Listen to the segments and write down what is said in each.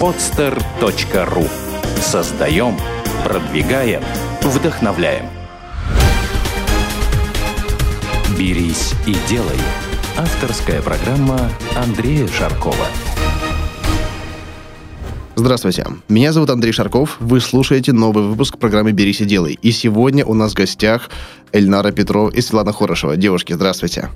podster.ru Создаем, продвигаем, вдохновляем. «Берись и делай» – авторская программа Андрея Шаркова. Здравствуйте, меня зовут Андрей Шарков, вы слушаете новый выпуск программы «Берись и делай». И сегодня у нас в гостях Эльнара Петров и Светлана Хорошева. Девушки, здравствуйте.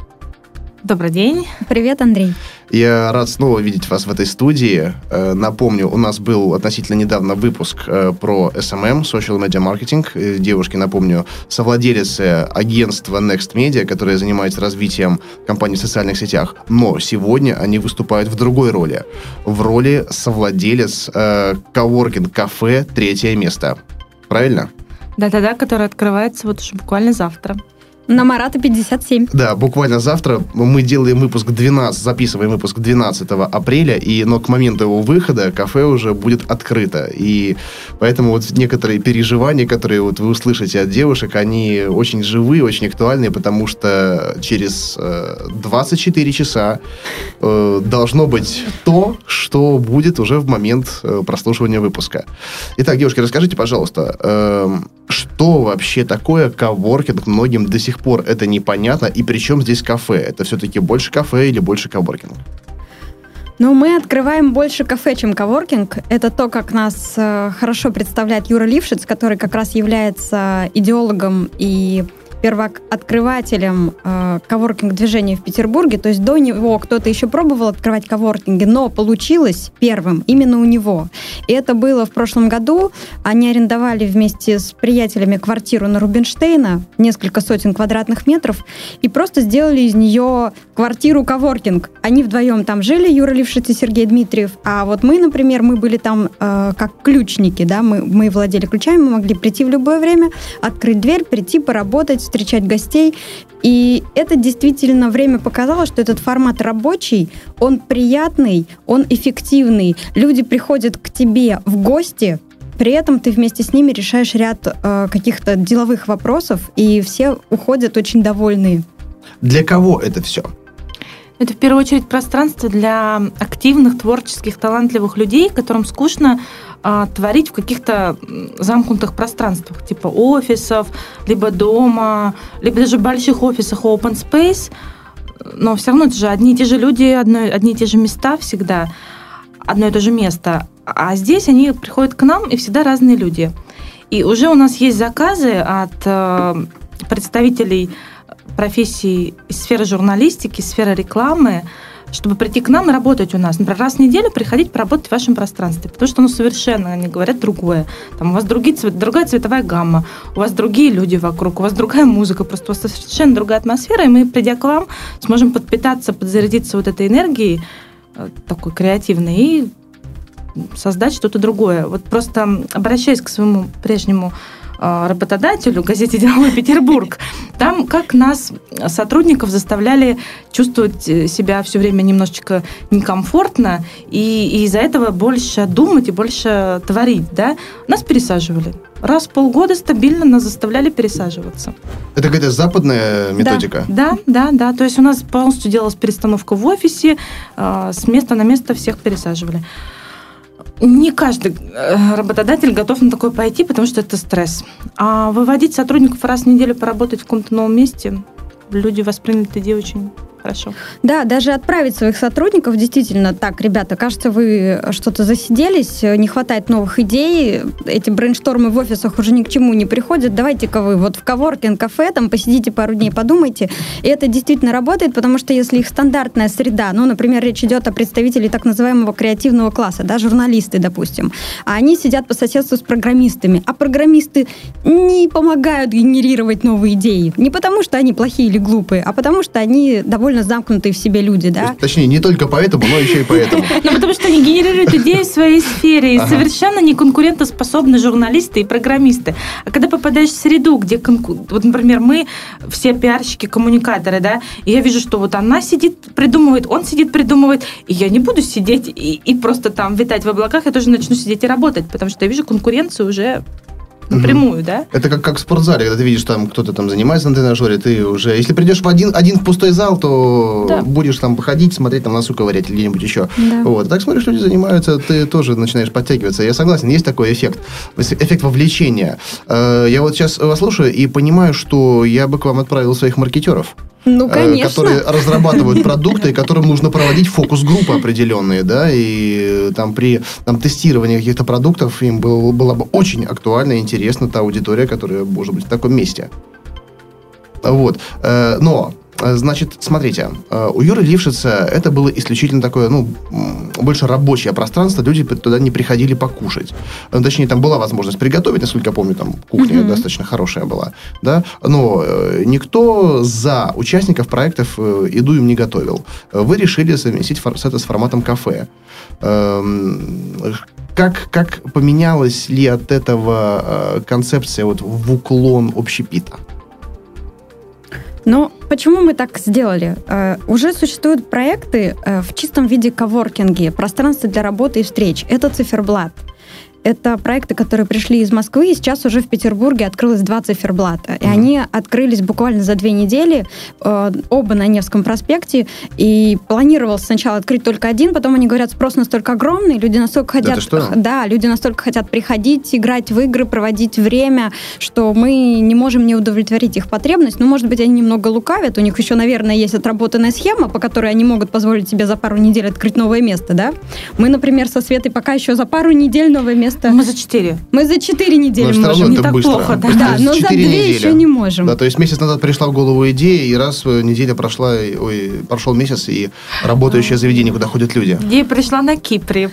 Добрый день. Привет, Андрей. Я рад снова видеть вас в этой студии. Э, напомню, у нас был относительно недавно выпуск э, про SMM, Social Media Marketing. Э, девушки, напомню, совладелицы агентства Next Media, которое занимается развитием компаний в социальных сетях. Но сегодня они выступают в другой роли. В роли совладелец э, коворкинг-кафе «Третье место». Правильно? Да-да-да, который открывается вот уже буквально завтра. На Марата 57. Да, буквально завтра мы делаем выпуск 12, записываем выпуск 12 апреля, и, но к моменту его выхода кафе уже будет открыто. И поэтому вот некоторые переживания, которые вот вы услышите от девушек, они очень живые, очень актуальные, потому что через э, 24 часа э, должно быть то, что будет уже в момент э, прослушивания выпуска. Итак, девушки, расскажите, пожалуйста, э, что вообще такое коворкинг многим до сих пор это непонятно, и причем здесь кафе? Это все-таки больше кафе или больше коворкинг? Ну, мы открываем больше кафе, чем коворкинг. Это то, как нас э, хорошо представляет Юра Лившиц, который как раз является идеологом и первооткрывателем э, коворкинг-движения в Петербурге. То есть до него кто-то еще пробовал открывать коворкинги, но получилось первым именно у него. И это было в прошлом году. Они арендовали вместе с приятелями квартиру на Рубинштейна, несколько сотен квадратных метров, и просто сделали из нее квартиру коворкинг. Они вдвоем там жили, Юра Лившиц и Сергей Дмитриев. А вот мы, например, мы были там э, как ключники, да, мы, мы владели ключами, мы могли прийти в любое время, открыть дверь, прийти, поработать, встречать гостей. И это действительно время показало, что этот формат рабочий, он приятный, он эффективный. Люди приходят к тебе в гости, при этом ты вместе с ними решаешь ряд э, каких-то деловых вопросов, и все уходят очень довольные. Для кого это все? Это в первую очередь пространство для активных, творческих, талантливых людей, которым скучно а, творить в каких-то замкнутых пространствах, типа офисов, либо дома, либо даже больших офисах open space. Но все равно это же одни и те же люди, одно, одни и те же места всегда, одно и то же место. А здесь они приходят к нам, и всегда разные люди. И уже у нас есть заказы от э, представителей профессий из сферы журналистики, сферы рекламы, чтобы прийти к нам и работать у нас. Например, раз в неделю приходить поработать в вашем пространстве, потому что оно совершенно, они говорят, другое. Там у вас другие цвет, другая цветовая гамма, у вас другие люди вокруг, у вас другая музыка, просто у вас совершенно другая атмосфера, и мы, придя к вам, сможем подпитаться, подзарядиться вот этой энергией э, такой креативной и создать что-то другое. Вот просто обращаясь к своему прежнему работодателю, газете «Деловой Петербург». Там как нас, сотрудников, заставляли чувствовать э, себя все время немножечко некомфортно, и, и из-за этого больше думать и больше творить. Да? Нас пересаживали. Раз в полгода стабильно нас заставляли пересаживаться. Это какая-то западная методика? Да, да, да. да. То есть у нас полностью делалась перестановка в офисе, с места на место всех пересаживали. Не каждый э, работодатель готов на такое пойти, потому что это стресс. А выводить сотрудников раз в неделю поработать в каком-то новом месте, люди восприняли идею очень хорошо. Да, даже отправить своих сотрудников действительно так, ребята, кажется, вы что-то засиделись, не хватает новых идей, эти брейнштормы в офисах уже ни к чему не приходят, давайте-ка вы вот в коворкинг-кафе там посидите пару дней, подумайте. И это действительно работает, потому что если их стандартная среда, ну, например, речь идет о представителей так называемого креативного класса, да, журналисты, допустим, а они сидят по соседству с программистами, а программисты не помогают генерировать новые идеи. Не потому, что они плохие или глупые, а потому, что они довольно довольно замкнутые в себе люди, да? Есть, точнее, не только поэтому, но еще и поэтому. Ну, потому что они генерируют идеи в своей сфере, и совершенно не конкурентоспособны журналисты и программисты. А когда попадаешь в среду, где, вот, например, мы все пиарщики, коммуникаторы, да, и я вижу, что вот она сидит, придумывает, он сидит, придумывает, и я не буду сидеть и, и просто там витать в облаках, я тоже начну сидеть и работать, потому что я вижу конкуренцию уже напрямую, да? Это как, как в спортзале, когда ты видишь, там кто-то там занимается на тренажере, ты уже, если придешь в один, один в пустой зал, то Да. будешь там походить, смотреть, там носу ковырять или где-нибудь еще. Да. Вот. А Так смотришь, люди занимаются, ты тоже начинаешь подтягиваться. Я согласен, есть такой эффект. Эффект вовлечения. Э, Я вот сейчас вас слушаю и понимаю, что я бы к вам отправил своих маркетеров. Ну, э, конечно. которые разрабатывают продукты, которым нужно проводить фокус-группы определенные, да, и там при там, тестировании каких-то продуктов им был, было бы очень актуально и интересно та аудитория, которая может быть в таком месте. Вот. Э, Но, э, значит, смотрите, э, у Юры Лившица это было исключительно такое, ну, больше рабочее пространство, люди туда не приходили покушать. Ну, Точнее, там была возможность приготовить, насколько я помню, там кухня Мгм. достаточно хорошая была, да, но никто за участников проектов еду им не готовил. Вы решили совместить это с форматом кафе. Как, как поменялась ли от этого э, концепция вот в уклон общепита? Но почему мы так сделали? Э, уже существуют проекты э, в чистом виде коворкинги, пространство для работы и встреч. Это циферблат. Это проекты, которые пришли из Москвы, и сейчас уже в Петербурге открылось два циферблата. И они открылись буквально за две недели, э, оба на Невском проспекте. И планировалось сначала открыть только один, потом они говорят, спрос настолько огромный, люди настолько хотят... Да, люди настолько хотят приходить, играть в игры, проводить время, что мы не можем не удовлетворить их потребность. Ну, может быть, они немного лукавят, у них еще, наверное, есть отработанная схема, по которой они могут позволить себе за пару недель открыть новое место, да? Мы, например, со Светой пока еще за пару недель новое место... Мы за четыре. Мы за четыре недели Но можем. не так быстро. плохо, да. Да, но за четыре две недели. еще не можем. Да, то есть месяц назад пришла в голову идея, и раз э, неделя прошла, и- ой, прошел месяц, и работающее заведение, куда ходят люди. Идея пришла на Кипре.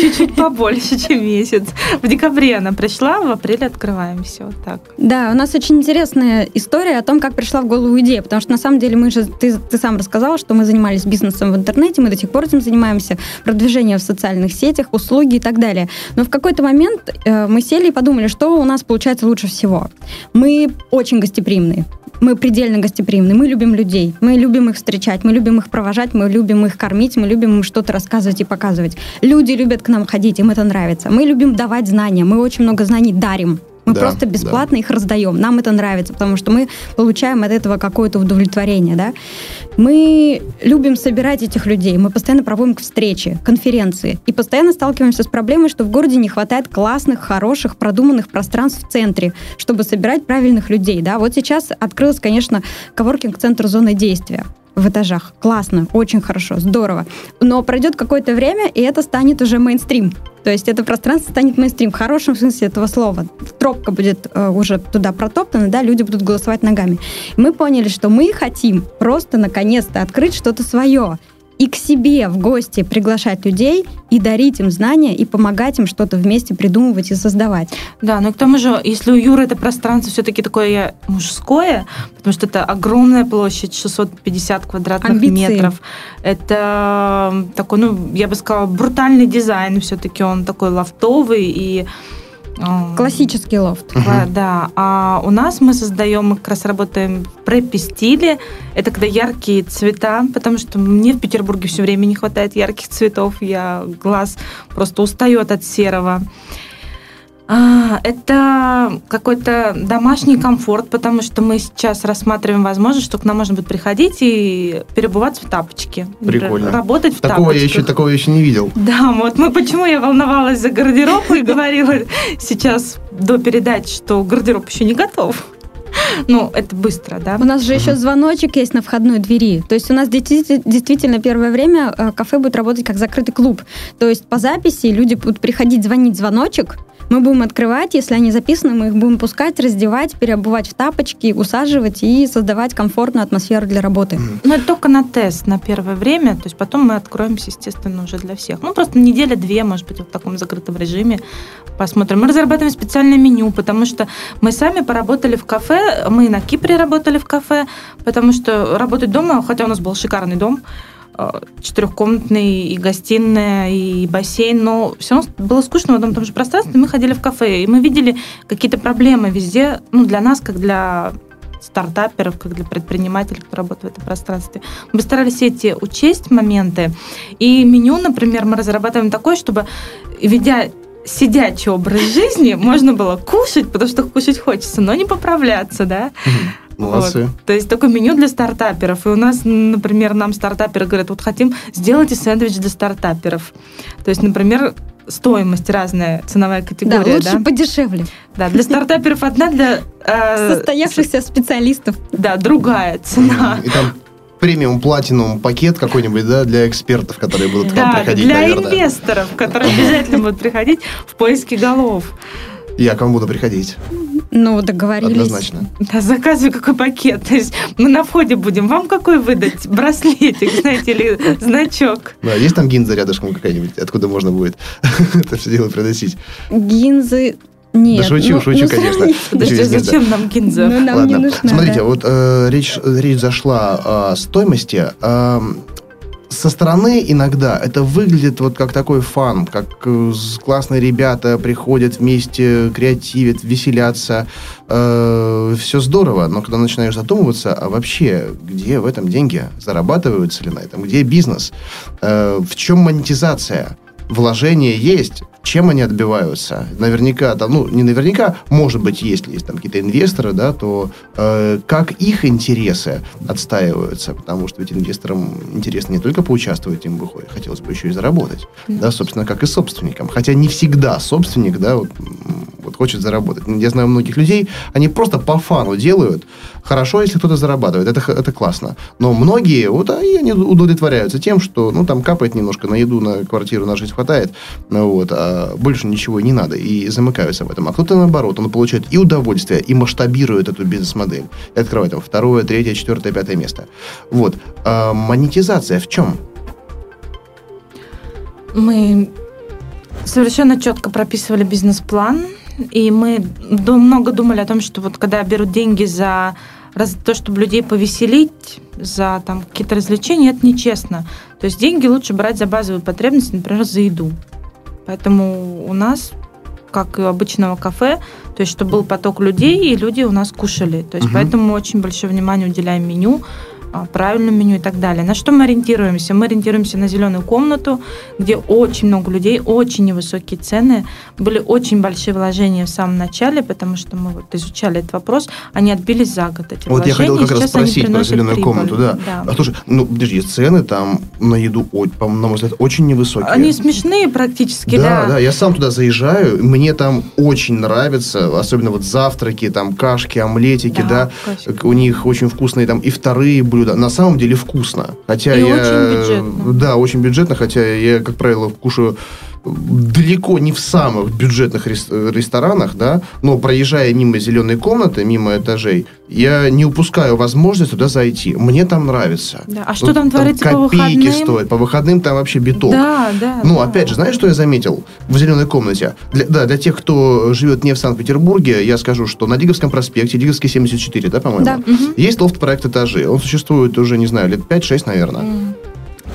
Чуть-чуть побольше, чем месяц. В декабре она пришла, в апреле открываем все. Вот так. Да, у нас очень интересная история о том, как пришла в голову идея, потому что на самом деле мы же, ты, ты сам рассказала, что мы занимались бизнесом в интернете, мы до сих пор этим занимаемся, продвижение в социальных сетях, услуги и так далее. Но в какой-то момент э, мы сели и подумали, что у нас получается лучше всего. Мы очень гостеприимные. Мы предельно гостеприимны, мы любим людей, мы любим их встречать, мы любим их провожать, мы любим их кормить, мы любим им что-то рассказывать и показывать. Люди любят к нам ходить, им это нравится. Мы любим давать знания, мы очень много знаний дарим. Мы Да, просто да. бесплатно их раздаем. Нам это нравится, потому что мы получаем от этого какое-то удовлетворение. Да? Мы любим собирать этих людей, мы постоянно проводим встречи, конференции. И постоянно сталкиваемся с проблемой, что в городе не хватает классных, хороших, продуманных пространств в центре, чтобы собирать правильных людей. Да? Вот сейчас открылся, конечно, коворкинг-центр зоны действия в этажах. Классно, очень хорошо, здорово. Но пройдет какое-то время, и это станет уже мейнстрим. То есть это пространство станет мейнстрим в хорошем смысле этого слова. Тропка будет э, уже туда протоптана, да, люди будут голосовать ногами. Мы поняли, что мы хотим просто наконец-то открыть что-то свое и к себе в гости приглашать людей и дарить им знания и помогать им что-то вместе придумывать и создавать. Да, но к тому же, если у Юры это пространство все-таки такое мужское, потому что это огромная площадь, 650 квадратных Амбиции. метров, это такой, ну, я бы сказала, брутальный дизайн, все-таки он такой лофтовый и... Классический лофт. Кла- Да, а у нас мы создаем, мы как раз работаем в препи-стиле. Это когда яркие цвета, потому что мне в Петербурге все время не хватает ярких цветов. Я глаз просто устает от серого. А, это какой-то домашний комфорт, потому что мы сейчас рассматриваем возможность, что к нам можно будет приходить и перебываться в тапочке. Прикольно. Работать в Такого я, тапочках. еще, такого я еще не видел. Да, вот мы почему я волновалась за гардероб и говорила сейчас до передачи, что гардероб еще не готов. Ну, это быстро, да? У нас же еще звоночек есть на входной двери. То есть у нас действи- действительно первое время э, кафе будет работать как закрытый клуб. То есть по записи люди будут приходить звонить звоночек, мы будем открывать, если они записаны, мы их будем пускать, раздевать, переобувать в тапочки, усаживать и создавать комфортную атмосферу для работы. Ну, это только на тест, на первое время. То есть потом мы откроемся, естественно, уже для всех. Ну, просто неделя-две, может быть, в таком закрытом режиме посмотрим. Мы разрабатываем специальное меню, потому что мы сами поработали в кафе, мы на Кипре работали в кафе, потому что работать дома, хотя у нас был шикарный дом, четырехкомнатный и гостиная, и бассейн, но все равно было скучно в одном том же пространстве. Мы ходили в кафе, и мы видели какие-то проблемы везде, ну, для нас, как для стартаперов, как для предпринимателей, кто работает в этом пространстве. Мы старались эти учесть моменты. И меню, например, мы разрабатываем такое, чтобы, ведя сидячий образ жизни, можно было кушать, потому что кушать хочется, но не поправляться, да. Молодцы. Вот. То есть такое меню для стартаперов. И у нас, например, нам стартаперы говорят, вот хотим, сделайте сэндвич для стартаперов. То есть, например, стоимость разная, ценовая Да, категория. лучше Да, подешевле. да. для стартаперов одна, для... э, Состоявшихся специалистов. Да, другая цена. И там премиум платинум пакет какой-нибудь, да, для экспертов, которые будут к вам Да, приходить, для наверное. инвесторов, которые обязательно будут приходить в поиске голов. Я к вам буду приходить, Ну, договорились. однозначно. Да, заказывай какой пакет. То есть мы на входе будем. Вам какой выдать? Браслетик, знаете, или значок? Да, есть там гинза рядышком какая-нибудь, откуда можно будет это все дело приносить? Гинзы... Нет. Да шучу, ну- шучу, ну, конечно. Подожди, зачем нам гинза? Ну, нам не Ладно, нужна, смотрите, да. вот э, речь, речь зашла о стоимости. Эм, со стороны иногда это выглядит вот как такой фан, как э, классные ребята приходят вместе, креативят, веселятся. все здорово, но когда начинаешь задумываться, а вообще, где в этом деньги? Зарабатываются ли на этом? Где бизнес? Э, в чем монетизация? Вложения есть, чем они отбиваются? Наверняка, там, ну, не наверняка, может быть, если есть там какие-то инвесторы, да, то э, как их интересы отстаиваются? Потому что ведь инвесторам интересно не только поучаствовать, им выходит, хотелось бы еще и заработать, да, собственно, как и собственникам. Хотя не всегда собственник, да, вот, вот хочет заработать. Я знаю многих людей, они просто по фану делают. Хорошо, если кто-то зарабатывает, это, это классно. Но многие, вот, они удовлетворяются тем, что, ну, там капает немножко на еду, на квартиру, на жизнь хватает, ну, вот, а больше ничего не надо, и замыкаются в этом. А кто-то, наоборот, он получает и удовольствие, и масштабирует эту бизнес-модель, и открывает там второе, третье, четвертое, пятое место. Вот. А монетизация в чем? Мы совершенно четко прописывали бизнес-план, и мы много думали о том, что вот когда берут деньги за раз- то, чтобы людей повеселить, за там какие-то развлечения, это нечестно. То есть деньги лучше брать за базовые потребности, например, за еду. Поэтому у нас, как и у обычного кафе, то есть чтобы был поток людей, и люди у нас кушали. То есть Мгм. поэтому мы очень большое внимание уделяем меню, а, правильному меню и так далее. На что мы ориентируемся? Мы ориентируемся на зеленую комнату, где очень много людей, очень невысокие цены. Были очень большие вложения в самом начале, потому что мы вот изучали этот вопрос. Они отбились за год эти Вот я вложения. хотел как раз спросить про зеленую прибыль. комнату, да. А слушай, ну, подожди, цены там на еду, на мой взгляд, очень невысокие. Они смешные практически, Да, да. да, я сам туда заезжаю, мне там очень нравится, особенно вот завтраки, там кашки, омлетики, да, Да, у них очень вкусные там и вторые блюда. На самом деле вкусно, хотя И я очень бюджетно. да, очень бюджетно, хотя я, как правило, кушаю далеко не в самых бюджетных ресторанах, да, но проезжая мимо зеленой комнаты, мимо этажей, я не упускаю возможность туда зайти. Мне там нравится. Да. А что вот, там творится по выходным? Копейки стоят. По выходным там вообще биток. Да, да. Ну, да. опять же, знаешь, что я заметил в зеленой комнате? Для, да, для тех, кто живет не в Санкт-Петербурге, я скажу, что на Лиговском проспекте, Лиговский 74, да, по-моему, да. Есть лофт-проект этажи. Он существует уже, не знаю, лет 5-6, наверное. Угу.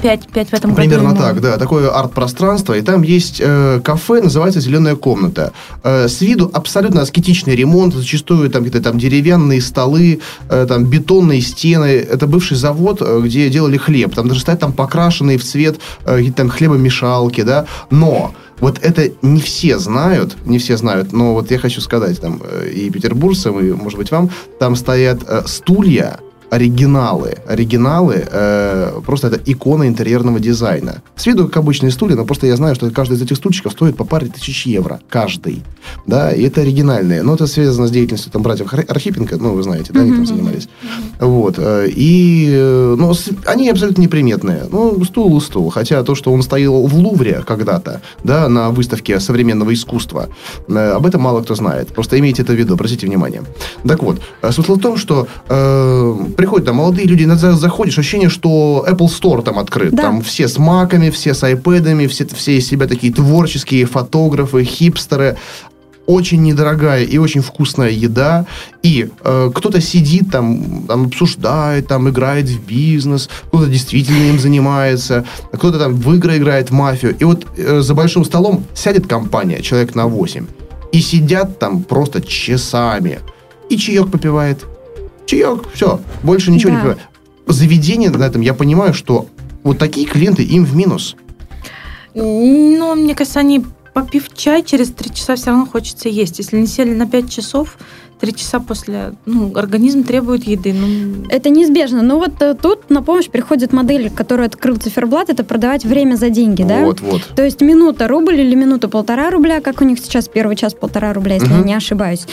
5, 5 в этом Примерно году. Примерно так, да. Такое арт-пространство. И там есть э, кафе, называется «Зеленая комната». Э, с виду абсолютно аскетичный ремонт. Зачастую там какие-то там деревянные столы, э, там бетонные стены. Это бывший завод, э, где делали хлеб. Там даже стоят там покрашенные в цвет э, какие-то там хлебомешалки, да. Но... Вот это не все знают, не все знают, но вот я хочу сказать там э, и петербуржцам, и, может быть, вам, там стоят э, стулья, оригиналы. Оригиналы, э, просто это икона интерьерного дизайна. С виду как обычные стулья, но просто я знаю, что каждый из этих стульчиков стоит по паре тысяч евро. Каждый. Да, и это оригинальные. Но это связано с деятельностью там братьев Архи- Архипенко, ну, вы знаете, да, они там занимались. Вот. э, И, ну, они абсолютно неприметные. Ну, стул и стул. Хотя то, что он стоял в Лувре когда-то, да, на выставке современного искусства, э, об этом мало кто знает. Просто имейте это в виду, обратите внимание. Так вот, смысл в том, что э, приходят там молодые люди, иногда заходишь, ощущение, что Apple Store там открыт. Да. Там все с маками, все с айпэдами, все, все из себя такие творческие фотографы, хипстеры. Очень недорогая и очень вкусная еда, и э, кто-то сидит там, там обсуждает, там играет в бизнес, кто-то действительно им занимается, кто-то там в игры играет в мафию, и вот э, за большим столом сядет компания, человек на 8, и сидят там просто часами, и чаек попивает, чаек, все, больше ничего не Да. попивает. Заведение на этом, я понимаю, что вот такие клиенты им в минус. Ну, мне кажется, они попив чай, через три часа все равно хочется есть. Если не сели на пять часов, три часа после, ну, организм требует еды. Ну, Это неизбежно. Но вот э, тут на помощь приходит модель, которую открыл циферблат, это продавать время за деньги, да? Вот, вот. То есть минута рубль или минута полтора рубля, как у них сейчас первый час полтора рубля, если Мгм. я не ошибаюсь.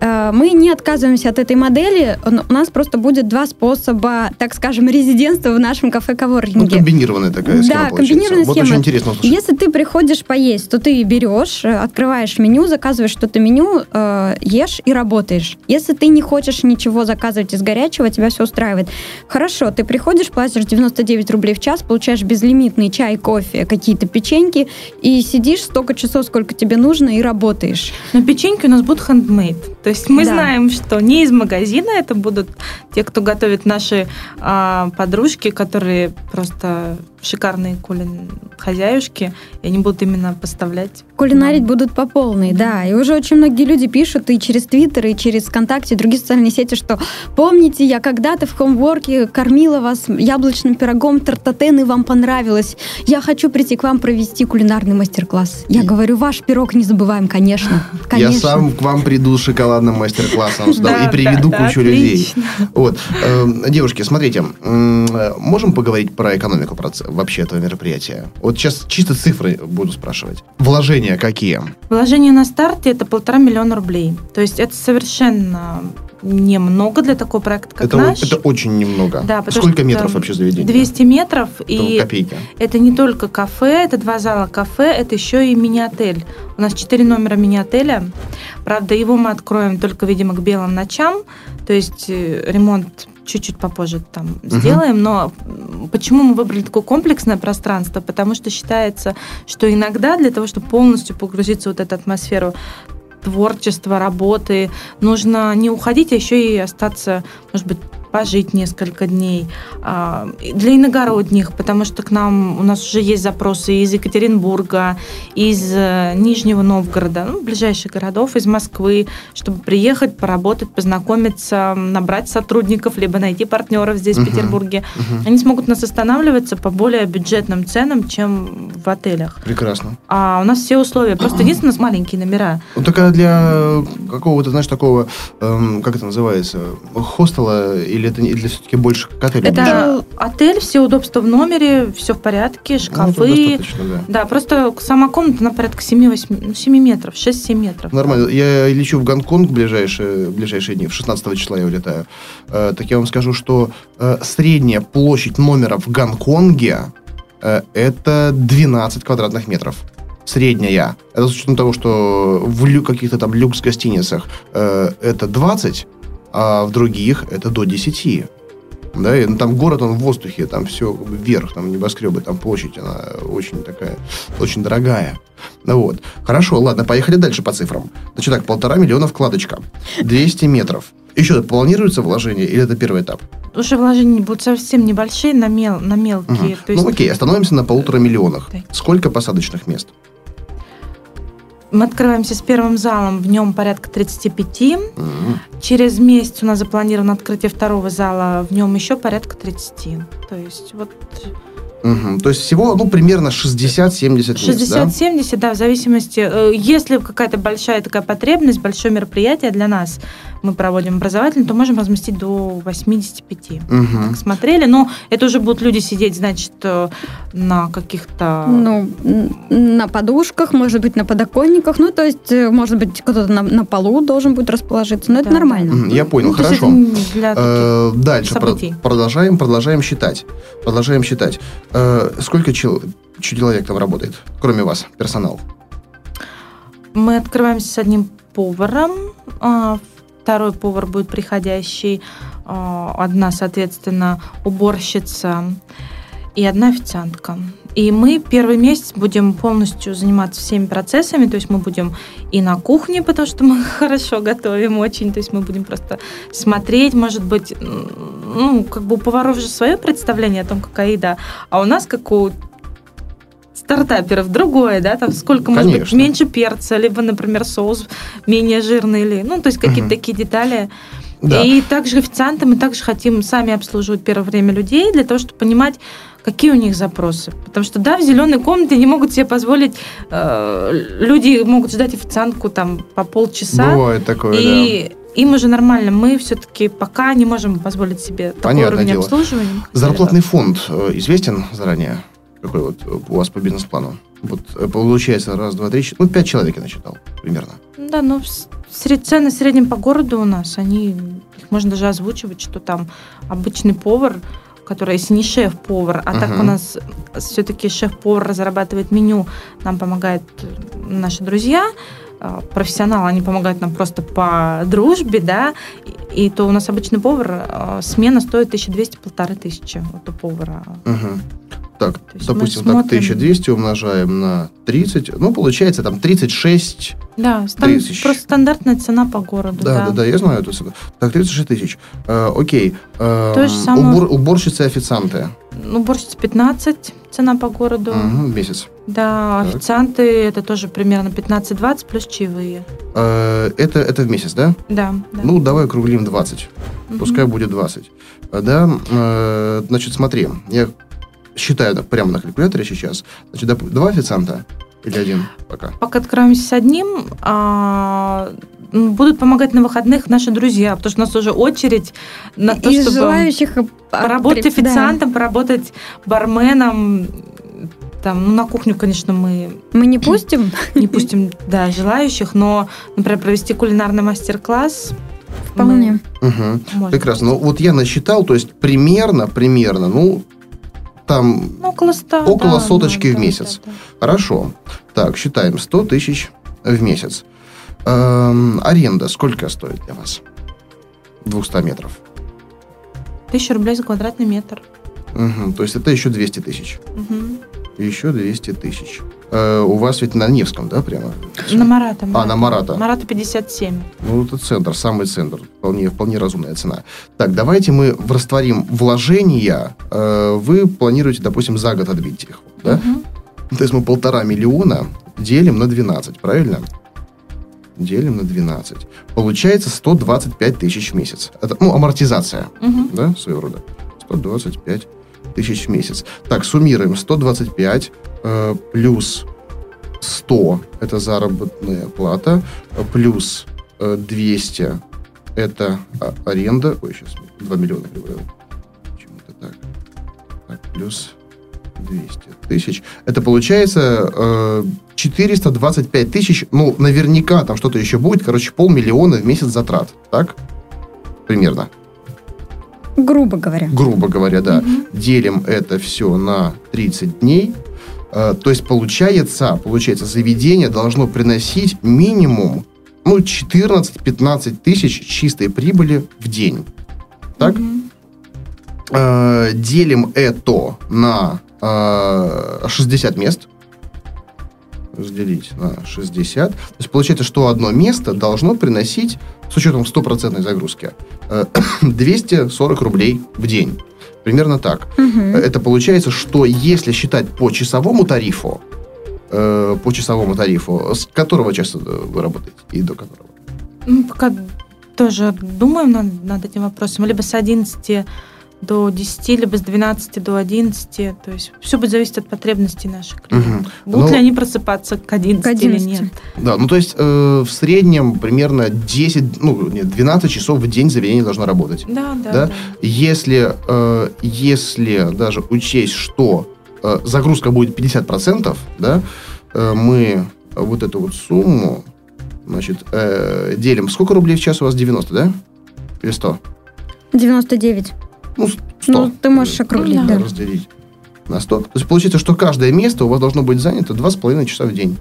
Э, Мы не отказываемся от этой модели. У нас просто будет два способа, так скажем, резидентства в нашем кафе Ну, комбинированная такая Да, схема получается. комбинированная Вот схема. очень интересно услышать. Если ты приходишь поесть, то ты берешь, э, открываешь меню, заказываешь что-то меню, э, ешь и работаешь. Если ты не хочешь ничего заказывать из горячего, тебя все устраивает. Хорошо, ты приходишь, платишь 99 рублей в час, получаешь безлимитный чай, кофе, какие-то печеньки, и сидишь столько часов, сколько тебе нужно, и работаешь. Но печеньки у нас будут handmade. То есть мы Да. знаем, что не из магазина, это будут те, кто готовит наши а, подружки, которые просто шикарные кулин хозяюшки, и они будут именно поставлять. Кулинарить будут по полной, да. И уже очень многие люди пишут и через Твиттер, и через ВКонтакте, и другие социальные сети, что помните, я когда-то в хомворке кормила вас яблочным пирогом тартатен, и вам понравилось. Я хочу прийти к вам провести кулинарный мастер-класс. Я И- говорю, ваш пирог не забываем, конечно. конечно. Я сам к вам приду с шоколадным мастер-классом и приведу кучу людей. Вот. Эм, Девушки, смотрите, э, можем поговорить про экономику проц- вообще этого мероприятия? Вот сейчас чисто цифры буду спрашивать. Вложения какие? Вложение на старте это полтора миллиона рублей. То есть это совершенно немного для такого проекта, как Это, наш. это очень немного. Да, Сколько что метров вообще заведения? 200 метров, Это и копейки. это не только кафе, это два зала кафе, это еще и мини-отель. У нас четыре номера мини-отеля. Правда, его мы откроем только, видимо, к белым ночам. То есть э, ремонт чуть-чуть попозже там Мгм. сделаем. Но почему мы выбрали такое комплексное пространство? Потому что считается, что иногда для того, чтобы полностью погрузиться в вот эту атмосферу творчества, работы, нужно не уходить, а еще и остаться, может быть, пожить несколько дней. А, Для иногородних, потому что к нам у нас уже есть запросы из Екатеринбурга, из э, Нижнего Новгорода, ну, ближайших городов, из Москвы, чтобы приехать, поработать, познакомиться, набрать сотрудников, либо найти партнеров здесь, в Мгм. Петербурге. Мгм. Они смогут нас останавливаться по более бюджетным ценам, чем в отелях. Прекрасно. А у нас все условия. Просто единственное, у нас маленькие номера. Ну, только для какого-то, знаешь, такого, эм, как это называется, хостела, или это не- для все-таки больше ближе? Это отель, все удобства в номере, все в порядке, Ну, это шкафы. достаточно, да. Да, просто сама комната на порядка 7-8, ну, 7 метров, 6-7 метров. Нормально. Я лечу в Гонконг в ближайшие, в ближайшие дни. В 16 числа я улетаю. Э, так я вам скажу, что э, средняя площадь номера в Гонконге э, это 12 квадратных метров. Средняя. Это с учетом того, что в каких-то там люкс-гостиницах э, это 20, а в других это до 10. Да, и, ну, там город, он в воздухе, там все вверх, там небоскребы, там площадь, она очень такая, очень дорогая. Ну вот. Хорошо, ладно, поехали дальше по цифрам. Значит так, полтора миллиона вкладочка, 200 метров. Еще планируется вложение или это первый этап? Уже вложения будут совсем небольшие на, мел, на мелкие. То есть Ну окей, остановимся на полутора миллионах. Да. Сколько посадочных мест? Мы открываемся с первым залом, в нем порядка 35. Мгм. Через месяц у нас запланировано открытие второго зала, в нем еще порядка 30. То есть вот Мгм. То есть всего, ну, примерно 60-70 мест, да? 60-70, да, в зависимости. э, Если какая-то большая такая потребность, большое мероприятие для нас, мы проводим образовательное, то можем разместить до 85. Мгм. Так смотрели, но это уже будут люди сидеть, значит, э, на каких-то... Ну, на подушках, может быть, на подоконниках. Ну, то есть, э, может быть, кто-то на, на полу должен будет расположиться. Но это Да, нормально. Мгм, Я понял, Ну, хорошо. это для таких Э, Дальше про- событий. продолжаем, продолжаем считать. Продолжаем считать. Э, Сколько чел- человек там работает, кроме вас, персонал? Мы открываемся с одним поваром. а, Второй повар будет приходящий. а, Одна, соответственно, уборщица и одна официантка. И мы первый месяц будем полностью заниматься всеми процессами, то есть мы будем и на кухне, потому что мы хорошо готовим очень, то есть мы будем просто смотреть, может быть, ну, как бы у поваров же свое представление о том, какая еда, а у нас, как у стартаперов, другое, да, там сколько, может быть, Конечно. меньше перца, либо, например, соус менее жирный, или, ну, то есть какие-то Мгм. такие детали. Да. И также официанты мы также хотим сами обслуживать первое время людей для того, чтобы понимать, какие у них запросы. Потому что, да, в зеленой комнате не могут себе позволить, э, люди могут ждать официантку там по полчаса. Бывает такое, и им уже нормально. Мы все-таки пока не можем позволить себе такой Понятное уровень дело. обслуживания. Зарплатный фонд э, известен заранее? Какой вот э, у вас по бизнес-плану? Вот э, получается раз, два, три, ну, пять человек я насчитал примерно. Да, но с- сред- цены в среднем по городу у нас, они, их можно даже озвучивать, что там обычный повар, который, если не шеф-повар, а так Мгм. у нас все-таки шеф-повар разрабатывает меню, нам помогают э, наши друзья, э, профессионалы, они помогают нам просто по дружбе, да, и, то у нас обычный повар, э, смена стоит 1200-1500 вот у повара. Мгм. Так, допустим, так смотрим- 1200 умножаем на 30, ну, получается там 36, Да, стан- Тысяч. просто стандартная цена по городу. да, да, да, я знаю эту цену. Так, 36 тысяч. Э, окей. Эм, То же самое- убор- уборщицы и официанты борщица 15, цена по городу. В месяц. Да, Так. официанты это тоже примерно 15-20 плюс чаевые. Э, это, это в месяц, да? Да, да. Ну, давай округлим 20. Мгм. Пускай будет 20. А, Да, э, значит, смотри, я считаю так, прямо на калькуляторе сейчас. Значит, доп- два официанта или один пока? Пока откроемся с одним, а, м, будут помогать на выходных наши друзья, потому что у нас уже очередь на то, Из чтобы желающих... поработать да. официантом, поработать барменом. Там, ну, на кухню, конечно, мы Мы не пустим? не пустим, да, желающих, но, например, провести кулинарный мастер-класс Вполне. Угу. мы можем. Прекрасно. Ну, вот я насчитал, то есть примерно, примерно, ну, там, около 100. Около да, соточки да, в месяц. да, да. хорошо. Так, считаем, 100 тысяч в месяц. Эм, аренда сколько стоит для вас? 200 метров. Тысяча рублей за квадратный метр. Мгм, То есть это еще 200 тысяч. Мгм. Еще 200 тысяч. Э, у вас ведь на Невском, да, прямо? На Марата. А, на Марата. Марата 57. Ну, это центр, самый центр. Вполне, вполне разумная цена. Так, давайте мы растворим вложения. Э, вы планируете, допустим, за год отбить их, да? Мгм. То есть мы полтора миллиона делим на 12, правильно? Делим на 12. Получается 125 тысяч в месяц. Это, ну, амортизация, Мгм. да, своего рода. 125 тысяч в месяц. Так, суммируем. 125 э, плюс 100 – это заработная плата, э, плюс э, 200 – это а, аренда. Ой, сейчас 2 миллиона прибавил. Почему-то так. Так, плюс 200 тысяч. Это получается э, 425 тысяч. Ну, наверняка там что-то еще будет. Короче, полмиллиона в месяц затрат. Так? Примерно. Грубо говоря. Грубо говоря, да. Мгм. Делим это все на 30 дней. Э, то есть получается, получается, заведение должно приносить минимум ну, 14-15 тысяч чистой прибыли в день. Так? Э, делим это на э, 60 мест. Разделить на 60. То есть получается, что одно место должно приносить, с учетом стопроцентной загрузки, э, 240 рублей в день. Примерно так. Мгм. Это получается, что если считать по часовому тарифу, э, по часовому тарифу, с которого часа э, вы работаете и до которого? Ну, пока тоже думаем над, над этим вопросом. Либо с 11 до 10, либо с 12 до 11. То есть все будет зависеть от потребностей наших клиентов. Мгм. Будут Ну- ли они просыпаться к 11, К 11. или нет. Да, ну то есть э, в среднем примерно 10, ну нет, 12 часов в день заведение должно работать. Да, да, Да? да. Если, э, если даже учесть, что э, загрузка будет 50%, да, э, мы вот эту вот сумму, значит, э, делим. Сколько рублей в час у вас? 90, да? Или 100? 99. Ну, 100. Ну, ты можешь округлить, Ну, да. Разделить на 100. То есть получается, что каждое место у вас должно быть занято 2,5 часа в день.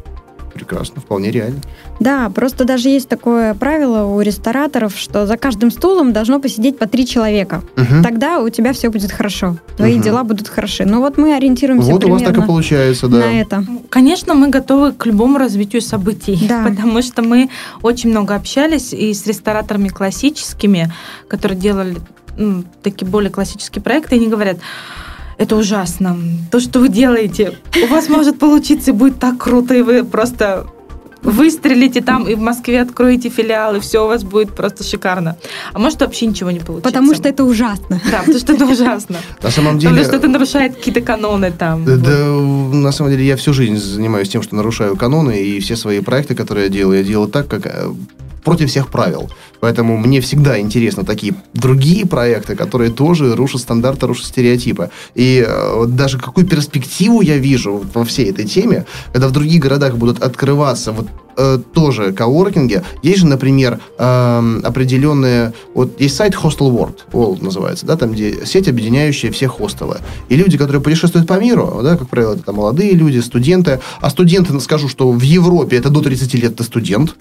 Прекрасно, вполне реально. Да, просто даже есть такое правило у рестораторов, что за каждым стулом должно посидеть по три человека. Мгм. Тогда у тебя все будет хорошо. Твои Мгм. дела будут хороши. Ну вот мы ориентируемся Вот у вас так и получается, да. на это. Конечно, мы готовы к любому развитию событий, Да. потому что мы очень много общались и с рестораторами классическими, которые делали м, такие более классические проекты, и они говорят, это ужасно. То, что вы делаете, у вас может получиться и будет так круто, и вы просто выстрелите там и в Москве откроете филиал, и все у вас будет просто шикарно. А может вообще ничего не получится. Потому что это ужасно. Да, потому что это ужасно. На самом деле... Потому что это нарушает какие-то каноны там. Да, да, на самом деле я всю жизнь занимаюсь тем, что нарушаю каноны, и все свои проекты, которые я делаю, я делаю так, как э, против всех правил. Поэтому мне всегда интересны такие другие проекты, которые тоже рушат стандарты, рушат стереотипы. И э, даже какую перспективу я вижу во всей этой теме, когда в других городах будут открываться вот э, тоже коворкинги. Есть же, например, э, определенные... Вот есть сайт Hostel World, World называется, да, там, где сеть, объединяющая все хостелы. И люди, которые путешествуют по миру, да, как правило, это там молодые люди, студенты. А студенты, скажу, что в Европе это до 30 лет ты студент,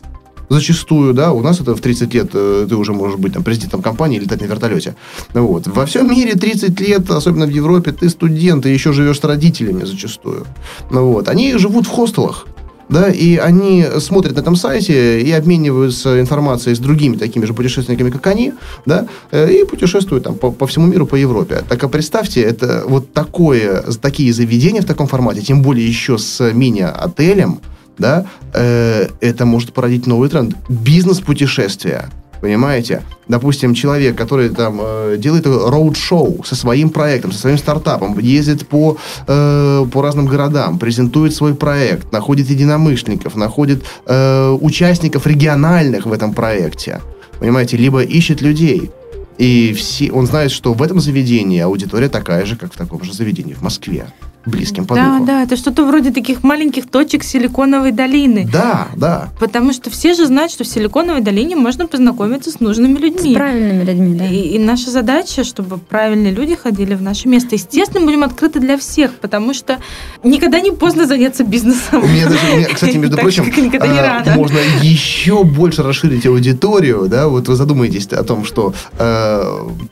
зачастую, да, у нас это в 30 лет э, ты уже можешь быть там президентом компании, летать на вертолете. Вот. Во всем мире 30 лет, особенно в Европе, ты студент, и еще живешь с родителями зачастую. Ну, вот. Они живут в хостелах, да, и они смотрят на этом сайте и обмениваются информацией с другими такими же путешественниками, как они, да, э, и путешествуют там по, по всему миру, по Европе. Так а представьте, это вот такое, такие заведения в таком формате, тем более еще с мини-отелем, да, э, это может породить новый тренд. Бизнес-путешествия. Понимаете? Допустим, человек, который там э, делает роуд-шоу со своим проектом, со своим стартапом, ездит по, э, по разным городам, презентует свой проект, находит единомышленников, находит э, участников региональных в этом проекте. Понимаете? Либо ищет людей. И все, он знает, что в этом заведении аудитория такая же, как в таком же заведении в Москве близким по Да, духу. да, это что-то вроде таких маленьких точек Силиконовой долины. Да, да. Потому что все же знают, что в Силиконовой долине можно познакомиться с нужными С людьми. правильными людьми, да. И, и наша задача, чтобы правильные люди ходили в наше место. Естественно, будем открыты для всех, потому что никогда не поздно заняться бизнесом. У меня даже, у меня, кстати, между прочим, как никогда не а, можно еще больше расширить аудиторию, да, вот вы задумаетесь о том, что э,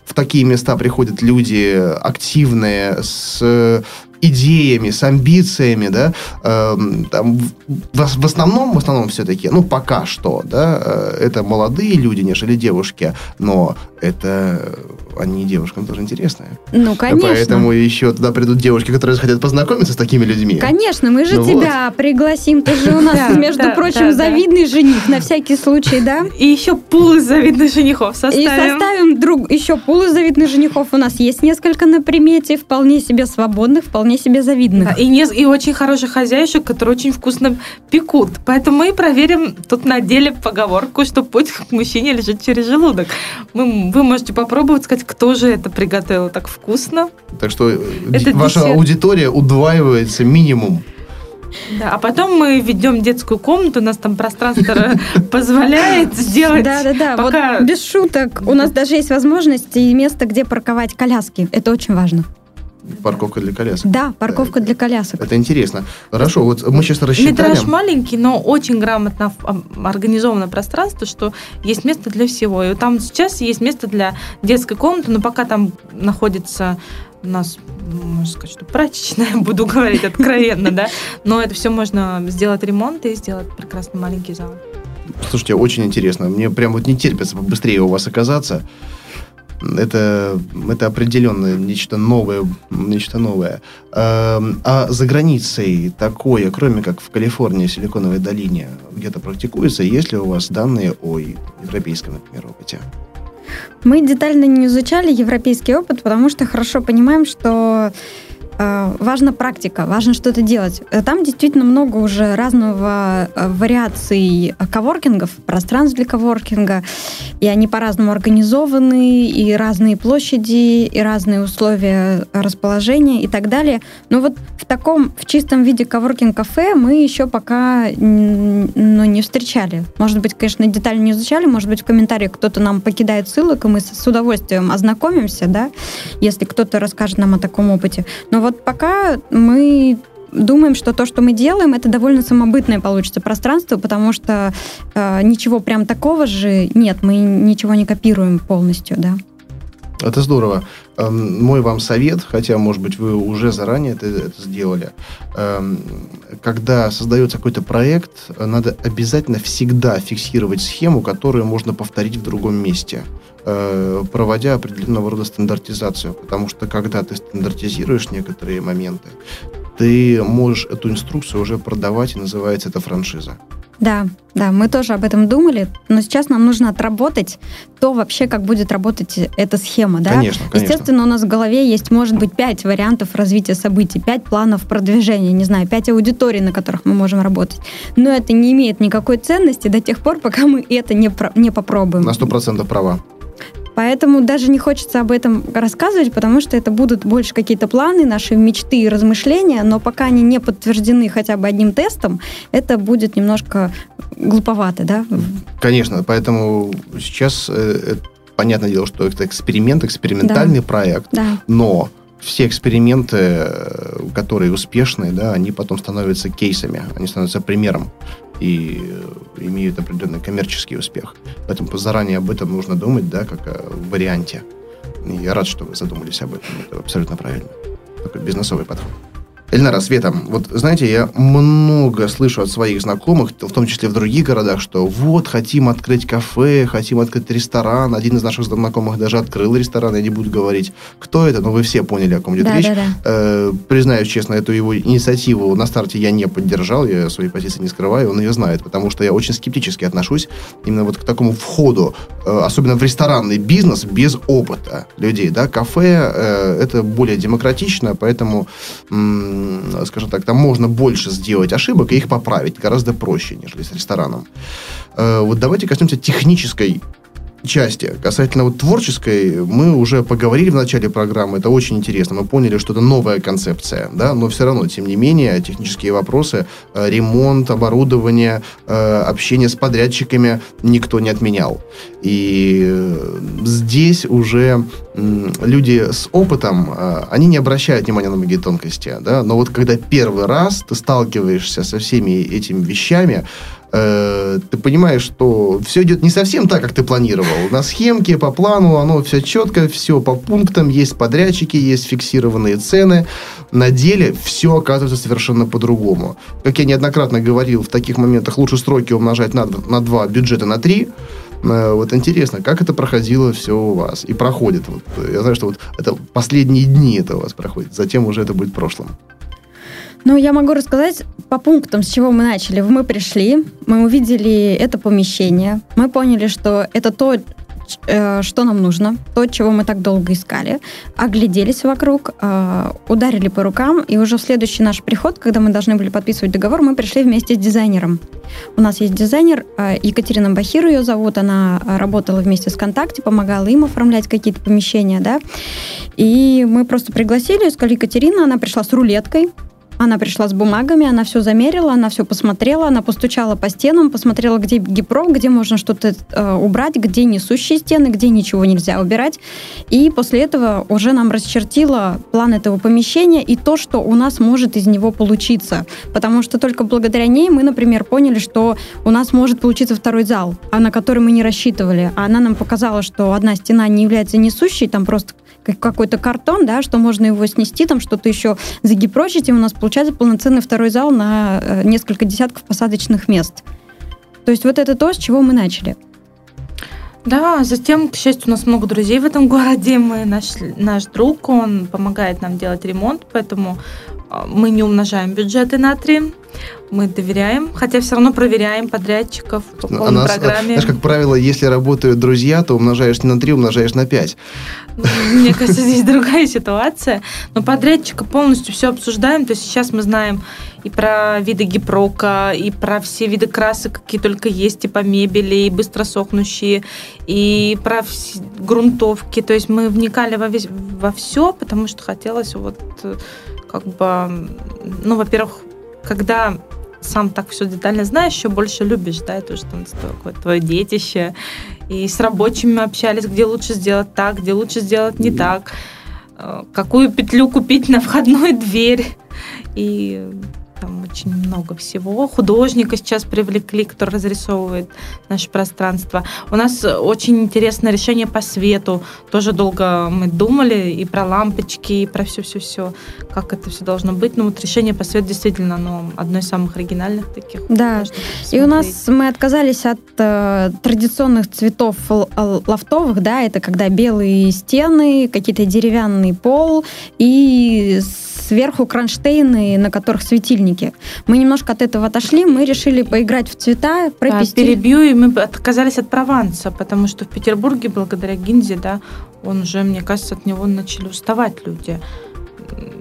в такие места приходят люди активные, с идеями, с амбициями, да, эм, там, в, в основном, в основном все-таки, ну, пока что, да, э, это молодые люди, нежели девушки, но это они девушкам тоже интересны. Ну, конечно. Поэтому еще туда придут девушки, которые хотят познакомиться с такими людьми. Конечно, мы же Ну тебя пригласим. Ты же у нас, Да, между да, прочим, да, да. завидный жених на всякий случай, да? И еще пул из завидных женихов И составим. составим друг еще пул из завидных женихов. У нас есть несколько на примете, вполне себе свободных, вполне себе завидных. Да, и, не, и очень хороших хозяйшек, которые очень вкусно пекут. Поэтому мы проверим тут на деле поговорку, что путь к мужчине лежит через желудок. Мы- вы можете попробовать сказать, кто же это приготовил так вкусно. Так что э, Это ваша десерт. аудитория удваивается минимум. Да, а потом мы ведем детскую комнату, у нас там пространство позволяет сделать. Да, да, да. пока- Вот без шуток. У нас даже есть возможность и место, где парковать коляски. Это очень важно. Парковка для колясок. Да, парковка для колясок. Это интересно. Хорошо, вот мы сейчас рассчитали. Метраж маленький, но очень грамотно организовано пространство, что есть место для всего. И там сейчас есть место для детской комнаты, но пока там находится у нас, ну, можно сказать, что прачечная, буду говорить откровенно, да, но это все можно сделать ремонт и сделать прекрасный маленький зал. Слушайте, очень интересно. Мне прям вот не терпится быстрее у вас оказаться. Это, это определенно нечто новое, нечто новое. Эм, А за границей такое, кроме как в Калифорнии, Силиконовой долине, где-то практикуется? Есть ли у вас данные о европейском, например, опыте? Мы детально не изучали европейский опыт, потому что хорошо понимаем, что важна практика, важно что-то делать. Э, Там действительно много уже разного э, вариаций э, коворкингов, пространств для коворкинга, и они по-разному организованы, и разные площади, и разные условия расположения и так далее. Но вот в таком, в чистом виде коворкинг-кафе мы еще пока ну, не встречали. Может быть, конечно, детально не изучали, может быть, в комментариях кто-то нам покидает ссылок, и мы с удовольствием ознакомимся, да, если кто-то расскажет нам о таком опыте. Но вот пока мы думаем, что то, что мы делаем, это довольно самобытное получится пространство, потому что э, ничего прям такого же нет, мы ничего не копируем полностью, да. Это здорово. Эм, Мой вам совет, хотя, может быть, вы уже заранее это, это сделали. Эм, Когда создается какой-то проект, надо обязательно всегда фиксировать схему, которую можно повторить в другом месте, проводя определенного рода стандартизацию. Потому что когда ты стандартизируешь некоторые моменты, ты можешь эту инструкцию уже продавать, и называется это франшиза. Да, да, мы тоже об этом думали, но сейчас нам нужно отработать то вообще, как будет работать эта схема, да? Конечно, конечно. Естественно, у нас в голове есть, может быть, пять вариантов развития событий, пять планов продвижения, не знаю, пять аудиторий, на которых мы можем работать. Но это не имеет никакой ценности до тех пор, пока мы это не, про- не попробуем. На сто процентов права. Поэтому даже не хочется об этом рассказывать, потому что это будут больше какие-то планы, наши мечты и размышления, но пока они не подтверждены хотя бы одним тестом, это будет немножко глуповато, да? Конечно, поэтому сейчас э, э, понятное дело, что это эксперимент, экспериментальный проект, Да. но все эксперименты, э, которые успешные, да, они потом становятся кейсами, они становятся примером и э, имеют определенный коммерческий успех. Поэтому заранее об этом нужно думать, да, как о варианте. И я рад, что вы задумались об этом. Это абсолютно правильно. Такой бизнесовый подход. Эльнара, Света, вот знаете, я много слышу от своих знакомых, в том числе в других городах, что вот, хотим открыть кафе, хотим открыть ресторан. Один из наших знакомых даже открыл ресторан, я не буду говорить, кто это, но вы все поняли, о ком идет Да, речь. да, да. Э, признаюсь честно, эту его инициативу на старте я не поддержал, я свои позиции не скрываю, он ее знает, потому что я очень скептически отношусь именно вот к такому входу, э, особенно в ресторанный бизнес без опыта людей, да, кафе э, это более демократично, поэтому, м, скажем так, там можно больше сделать ошибок и их поправить гораздо проще, нежели с рестораном. Э, вот давайте коснемся технической части. Касательно вот творческой, мы уже поговорили в начале программы, это очень интересно. Мы поняли, что это новая концепция, да, но все равно, тем не менее, технические вопросы, э, ремонт, оборудование, э, общение с подрядчиками никто не отменял. И э, здесь уже м, люди с опытом, э, они не обращают внимания на многие тонкости, да, но вот когда первый раз ты сталкиваешься со всеми этими вещами, э, ты понимаешь, что все идет не совсем так, как ты планировал. На схемке, по плану, оно все четко, все по пунктам, есть подрядчики, есть фиксированные цены. На деле все оказывается совершенно по-другому. Как я неоднократно говорил, в таких моментах лучше сроки умножать на, на 2, бюджеты на 3. Вот интересно, как это проходило все у вас? И проходит. Вот, э, я знаю, что вот это последние дни это у вас проходит. Затем уже это будет прошлым. Ну, я могу рассказать по пунктам, с чего мы начали. Мы пришли, мы увидели это помещение, мы поняли, что это то, э, что нам нужно, то, чего мы так долго искали, огляделись вокруг, э, ударили по рукам, и уже в следующий наш приход, когда мы должны были подписывать договор, мы пришли вместе с дизайнером. У нас есть дизайнер, э, Екатерина Бахир ее зовут, она работала вместе с ВКонтакте, помогала им оформлять какие-то помещения, да, и мы просто пригласили, сказали, Екатерина, она пришла с рулеткой, она пришла с бумагами, она все замерила, она все посмотрела, она постучала по стенам, посмотрела, где гипров, где можно что-то э, убрать, где несущие стены, где ничего нельзя убирать. И после этого уже нам расчертила план этого помещения и то, что у нас может из него получиться. Потому что только благодаря ней мы, например, поняли, что у нас может получиться второй зал, а на который мы не рассчитывали. Она нам показала, что одна стена не является несущей, там просто какой-то картон, да, что можно его снести, там что-то еще загипрочить, и у нас получается полноценный второй зал на э, несколько десятков посадочных мест. То есть вот это то, с чего мы начали. Да, затем, к счастью, у нас много друзей в этом городе. Мы наш, наш друг, он помогает нам делать ремонт, поэтому мы не умножаем бюджеты на три. Мы доверяем, хотя все равно проверяем подрядчиков по А полной нас, программе. Знаешь, как правило, если работают друзья, то умножаешь не на 3, умножаешь на 5. Мне кажется, здесь другая ситуация. Но подрядчика полностью все обсуждаем. То есть сейчас мы знаем и про виды гипрока, и про все виды красок, какие только есть, и по мебели, и быстро сохнущие, и про грунтовки. То есть мы вникали во, весь, во все, потому что хотелось вот э, как бы, ну, во-первых, когда сам так все детально знаешь, еще больше любишь, да, это уже там такое твое детище. И с рабочими общались, где лучше сделать так, где лучше сделать не так, э, какую петлю купить на входную дверь. И там очень много всего. Художника сейчас привлекли, который разрисовывает наше пространство. У нас очень интересное решение по свету. Тоже долго мы думали и про лампочки, и про все-все-все, как это все должно быть. Но вот решение по свету действительно оно одно из самых оригинальных таких. Да. И у нас мы отказались от э, традиционных цветов лофтовых, да, это когда белые стены, какие-то деревянный пол и сверху кронштейны, на которых светильники. Мы немножко от этого отошли, мы решили поиграть в цвета, прописать. Да, перебью, и мы отказались от Прованса, потому что в Петербурге, благодаря Гинзе, да, он уже, мне кажется, от него начали уставать люди.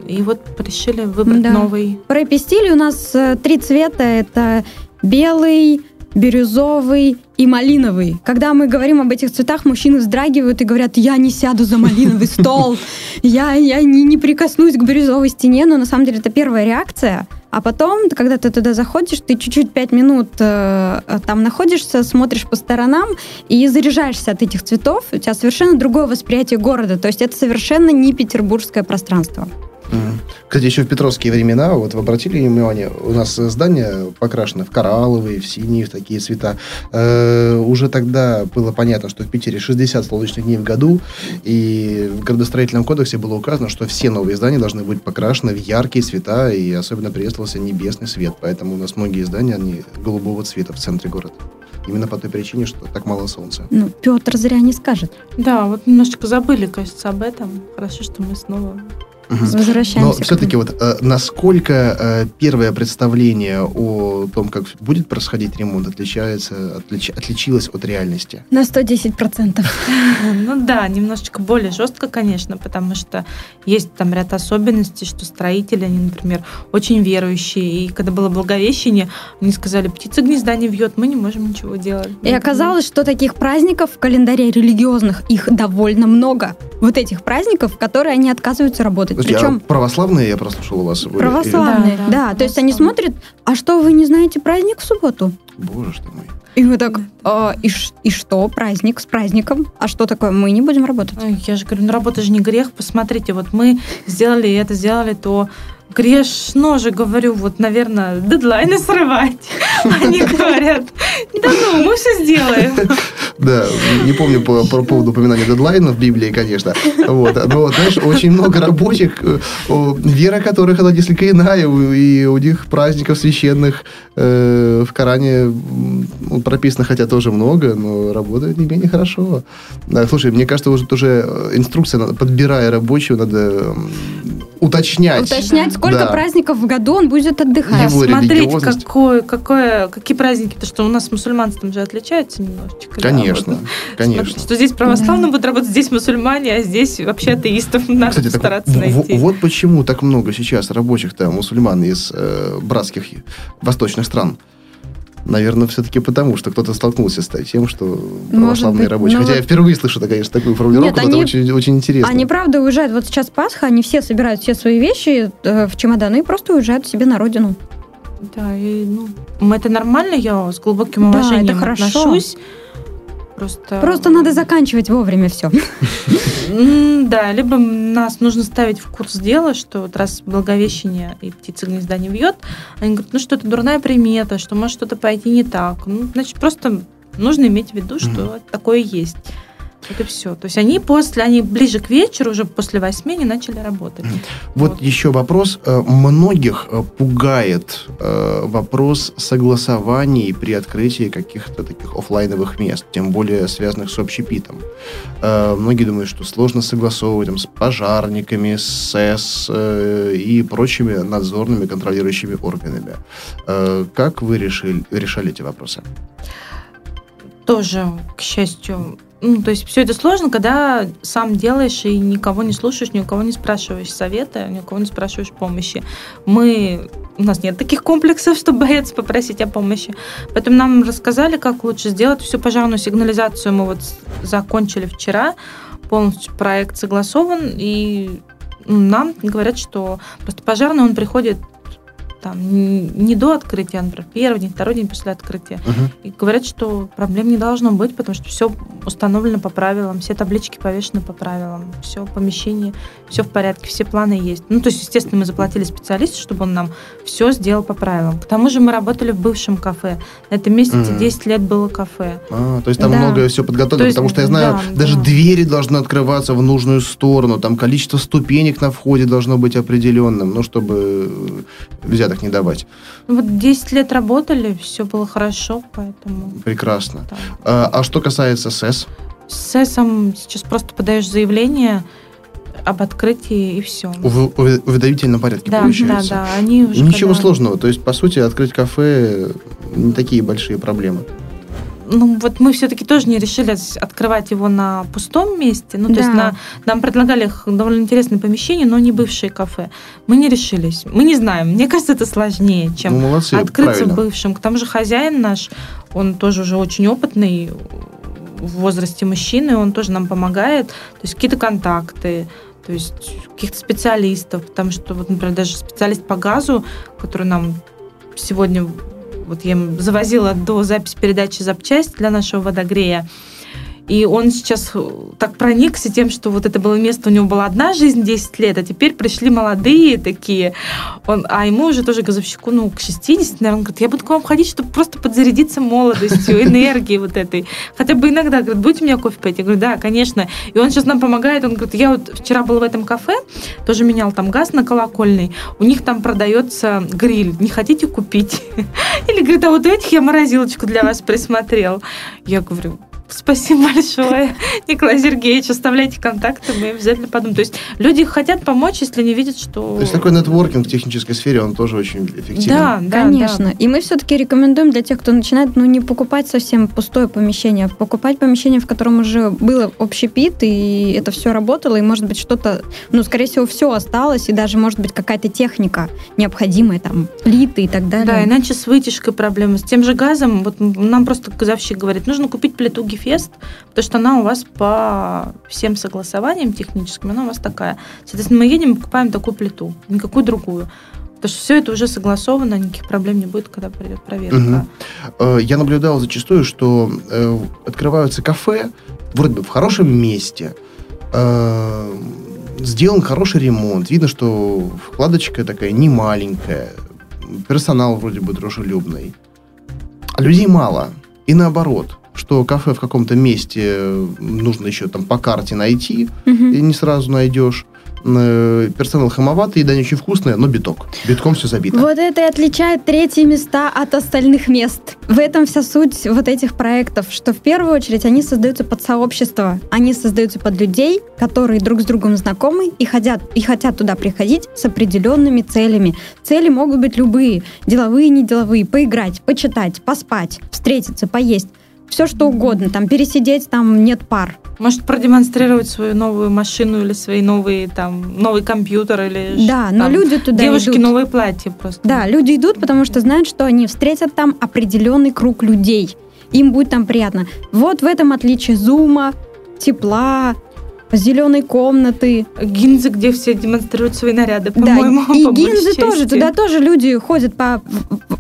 И вот решили выбрать Да. новый. Пропистили у нас э, три цвета. Это белый, бирюзовый и малиновый. Когда мы говорим об этих цветах, мужчины вздрагивают и говорят, я не сяду за малиновый стол, я, я не, не прикоснусь к бирюзовой стене, но на самом деле это первая реакция. А потом, когда ты туда заходишь, ты чуть-чуть пять минут э, там находишься, смотришь по сторонам и заряжаешься от этих цветов. У тебя совершенно другое восприятие города. То есть это совершенно не петербургское пространство. Мгм. Кстати, еще в петровские времена, вот вы обратили внимание, у нас здания покрашены в коралловые, в синие, в такие цвета. Э, уже тогда было понятно, что в Питере 60 солнечных дней в году, и в градостроительном кодексе было указано, что все новые здания должны быть покрашены в яркие цвета, и особенно приветствовался небесный свет. Поэтому у нас многие здания, они голубого цвета в центре города. Именно по той причине, что так мало солнца. Ну, Петр зря не скажет. Да, вот немножечко забыли, кажется, об этом. Хорошо, что мы снова... Возвращаемся. Но все-таки вот э, насколько э, первое представление о том, как будет происходить ремонт, отличается, отлич- отличилось от реальности? На 110%. Ну да, немножечко более жестко, конечно, потому что есть там ряд особенностей, что строители, они, например, очень верующие. И когда было Благовещение, они сказали, птица гнезда не вьет, мы не можем ничего делать. И оказалось, что таких праздников в календаре религиозных их довольно много. Вот этих праздников, которые они отказываются работать. А Причем православные, я прослушал у вас. православные. Да, Да, да, то есть они смотрят, а что, вы не знаете праздник в субботу? Боже ты мой. И мы так, «А, и, ш- и что, праздник с праздником? А что такое? Мы не будем работать. Ой, Я же говорю, ну работа же не грех. Посмотрите, вот мы сделали это, сделали то. Грешно же, говорю, вот, наверное, дедлайны срывать. Они говорят, да ну, мы все сделаем. Да, не помню по, по поводу упоминания дедлайна в Библии, конечно. Вот. Но, знаешь, очень много рабочих, э, вера которых она несколько иная, и у них праздников священных э, в Коране прописано, хотя тоже много, но работают не менее хорошо. Да, слушай, мне кажется, уже тоже э, инструкция, подбирая рабочего, надо уточнять. Уточнять, сколько Да. праздников в году он будет Да, отдыхать. Его смотреть, религиозность. какой, какое, какие праздники, потому что у нас мусульманством же отличается немножечко. да, Конечно, вот. конечно. Смотрите, Что здесь православные будут работать, здесь мусульмане, а здесь вообще атеистов надо Кстати, так стараться в- найти. в- вот почему так много сейчас рабочих там мусульман из э, братских восточных стран. Наверное, все-таки потому, что кто-то столкнулся с тем, что православные быть. рабочие. Ну Хотя я вот- впервые слышу, конечно, такую формулировку, Нет, они- это очень, очень интересно. Они, правда, уезжают. Вот сейчас Пасха, они все собирают все свои вещи э, в чемоданы и просто уезжают себе на родину. Да, и, ну, это нормально, я с глубоким Да, уважением это хорошо. отношусь. Просто... Просто надо заканчивать вовремя все. Да, либо нас нужно ставить в курс дела, что вот раз Благовещение и птица гнезда не вьет, они говорят, ну что это дурная примета, что может что-то пойти не так. Ну, значит, просто нужно иметь в виду, что такое есть. Вот и все. То есть они после, они ближе к вечеру, уже после восьми, они начали работать. Вот еще вопрос. Э, Многих э, пугает э, вопрос согласований при открытии каких-то таких оффлайновых мест, тем более связанных с общепитом. Многие думают, что сложно согласовывать там, с пожарниками, с СЭС и прочими надзорными контролирующими органами. Как вы решили, решали эти вопросы? Тоже, к счастью, ну, то есть все это сложно, когда сам делаешь и никого не слушаешь, ни у кого не спрашиваешь совета, ни у кого не спрашиваешь помощи. Мы у нас нет таких комплексов, чтобы бояться попросить о помощи. Поэтому нам рассказали, как лучше сделать всю пожарную сигнализацию. Мы вот закончили вчера, полностью проект согласован, и нам говорят, что просто пожарный, он приходит там не до открытия, а, например, первый день, второй день после открытия. Мгм. И говорят, что проблем не должно быть, потому что все установлено по правилам, все таблички повешены по правилам, все помещение, все в порядке, все планы есть. Ну, то есть, естественно, мы заплатили специалисту, чтобы он нам все сделал по правилам. К тому же мы работали в бывшем кафе. На этом месте Мгм. 10 лет было кафе. А, то есть там Да. многое все подготовлено, есть, потому что я знаю, да, даже да. двери должны открываться в нужную сторону, там количество ступенек на входе должно быть определенным, ну, чтобы э, взяток не давать. Ну, Вот 10 лет работали, все было хорошо, поэтому... Прекрасно. да. А, а что касается СЭС? С СЭСом сейчас просто подаешь заявление, об открытии и все. В уведомительном порядке да, получается. Да, да, они уже Ничего когда- сложного. То есть, по сути, открыть кафе не такие большие проблемы. Ну, вот мы все-таки тоже не решили открывать его на пустом месте. Ну, то есть Да. на, нам предлагали довольно интересные помещения, но не бывшие кафе. Мы не решились. Мы не знаем. Мне кажется, это сложнее, чем ну, молодцы, открыться правильно. бывшим. К тому же хозяин наш, он тоже уже очень опытный в возрасте мужчины, он тоже нам помогает. То есть какие-то контакты, то есть каких-то специалистов, потому что, вот, например, даже специалист по газу, который нам сегодня, вот я завозила до записи передачи запчасть для нашего водогрея, и он сейчас э, так проникся тем, что вот это было место, у него была одна жизнь 10 лет, а теперь пришли молодые такие. Он, а ему уже тоже газовщику, ну, к 60, наверное, он говорит, я буду к вам ходить, чтобы просто подзарядиться молодостью, энергией вот этой. Хотя бы иногда, говорит, будете у меня кофе пить? Я говорю, да, конечно. И он сейчас нам помогает, он говорит, я вот вчера был в этом кафе, тоже менял там газ на колокольный, у них там продается гриль, не хотите купить? Или говорит, а вот этих я морозилочку для вас присмотрел. Я говорю, Спасибо большое, Николай Сергеевич. Оставляйте контакты, мы обязательно подумаем. То есть люди хотят помочь, если они видят, что... То есть такой нетворкинг в технической сфере, он тоже очень эффективен. Да, да, Конечно. да. И мы все-таки рекомендуем для тех, кто начинает, ну, не покупать совсем пустое помещение, а покупать помещение, в котором уже было общепит, и это все работало, и, может быть, что-то, ну, скорее всего, все осталось, и даже, может быть, какая-то техника необходимая, там, плиты и так далее. Да, иначе с вытяжкой проблемы. С тем же газом, вот нам просто газовщик говорит, нужно купить плиту Гефест, потому что она у вас по всем согласованиям техническим, она у вас такая. Соответственно, мы едем и покупаем такую плиту, никакую другую. Потому что все это уже согласовано, никаких проблем не будет, когда придет проверка. Э, Я наблюдал зачастую, что э, открываются кафе вроде бы в хорошем месте, э, сделан хороший ремонт, видно, что вкладочка такая не маленькая, персонал вроде бы дружелюбный, а людей мало. И наоборот, что кафе в каком-то месте нужно еще там по карте найти, Мгм. и не сразу найдешь. Э, Персонал хамоватый, еда не очень вкусная, но биток. Битком все забито. Вот это и отличает третьи места от остальных мест. В этом вся суть вот этих проектов, что в первую очередь они создаются под сообщество, они создаются под людей, которые друг с другом знакомы и хотят, и хотят туда приходить с определенными целями. Цели могут быть любые, деловые, неделовые, поиграть, почитать, поспать, встретиться, поесть. Все что угодно, там пересидеть, там нет пар. Может продемонстрировать свою новую машину или свои новые там новый компьютер или Да, ш- но там, люди туда девушки идут. новые платья просто. Да, люди идут, потому что знают, что они встретят там определенный круг людей. Им будет там приятно. Вот в этом отличие зума, тепла, зеленой комнаты. Гинзы, где все демонстрируют свои наряды, Да, по-моему, и по гинзы тоже. Туда тоже люди ходят по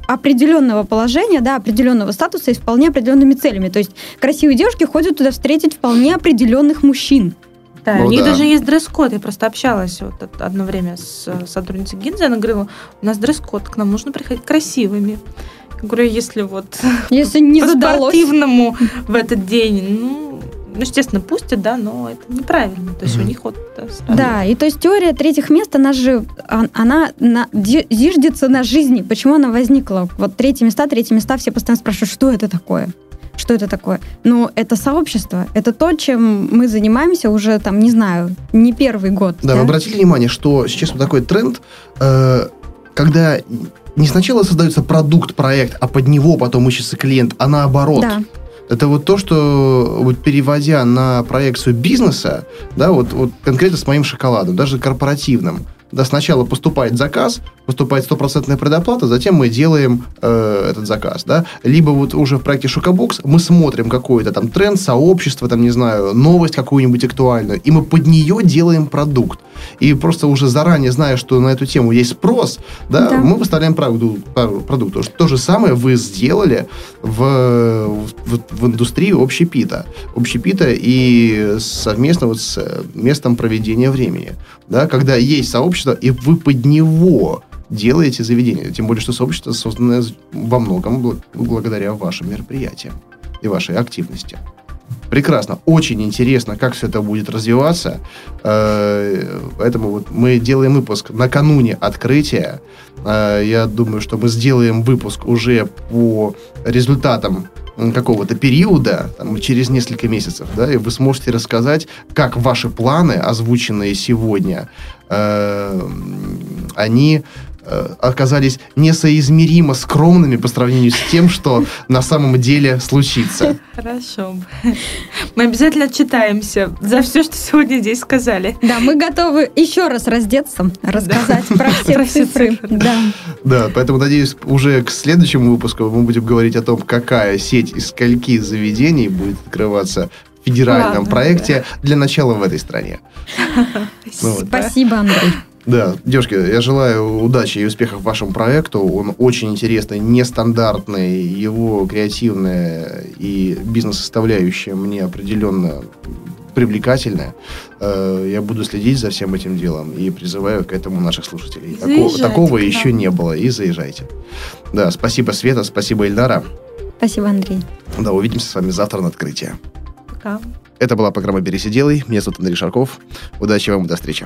определенного положения, да, определенного статуса и с вполне определенными целями. То есть красивые девушки ходят туда встретить вполне определенных мужчин. Да, Ну у них да. даже есть дресс-код. Я просто общалась вот от- одно время с э, сотрудницей Гинзы. Она говорила, у нас дресс-код, к нам нужно приходить красивыми. Я говорю, если вот Если не по задалось. спортивному в этот день, ну, ну, естественно, пустят, да, но это неправильно. То есть Мгм. у них вот сразу- Да, и то есть теория третьих мест, она же, она на, зиждется на жизни. Почему она возникла? Вот третьи места, третьи места, все постоянно спрашивают, что это такое? Что это такое? Ну, это сообщество. Это то, чем мы занимаемся уже, там, не знаю, не первый год. Да, вы обратили внимание, что сейчас вот такой тренд, э, когда не сначала создается продукт, проект, а под него потом ищется клиент, а наоборот. Да. Это вот то, что вот переводя на проекцию бизнеса, да, вот, вот конкретно с моим шоколадом, даже корпоративным, да, сначала поступает заказ, поступает стопроцентная предоплата, затем мы делаем э, этот заказ, да. Либо вот уже в проекте Шокобокс мы смотрим какой-то там тренд, сообщество, там, не знаю, новость какую-нибудь актуальную, и мы под нее делаем продукт. И просто уже заранее зная, что на эту тему есть спрос, да, Да. мы выставляем продукт. продукт. То же самое вы сделали в, в, в индустрии общепита. Общепита и совместно вот с э, местом проведения времени. Да, когда есть сообщество, и вы под него делаете заведение. Тем более, что сообщество создано во многом бл- благодаря вашим мероприятиям и вашей активности. Прекрасно, очень интересно, как все это будет развиваться. Э, Поэтому вот мы делаем выпуск накануне открытия. Э, Я думаю, что мы сделаем выпуск уже по результатам какого-то периода, там, через несколько месяцев, да, и вы сможете рассказать, как ваши планы, озвученные сегодня, э, они оказались несоизмеримо скромными по сравнению с тем, что на самом деле случится. Хорошо. Мы обязательно отчитаемся за все, что сегодня здесь сказали. Да, мы готовы еще раз раздеться, рассказать да. про все про цифры. цифры. Да. да, поэтому, надеюсь, уже к следующему выпуску мы будем говорить о том, какая сеть из скольки заведений будет открываться в федеральном Ладно, проекте да. для начала в этой стране. Ну, вот. Спасибо, Андрей. Да, девушки, я желаю удачи и успехов вашему проекту. Он очень интересный, нестандартный, его креативная и бизнес-составляющая мне определенно привлекательная. Э, я буду следить за всем этим делом и призываю к этому наших слушателей. Такого, такого еще не было. И заезжайте. Да, спасибо, Света, спасибо, Эльдара. Спасибо, Андрей. Да, увидимся с вами завтра на открытии. Пока. Это была программа «Пересиделый». Меня зовут Андрей Шарков. Удачи вам и до встречи.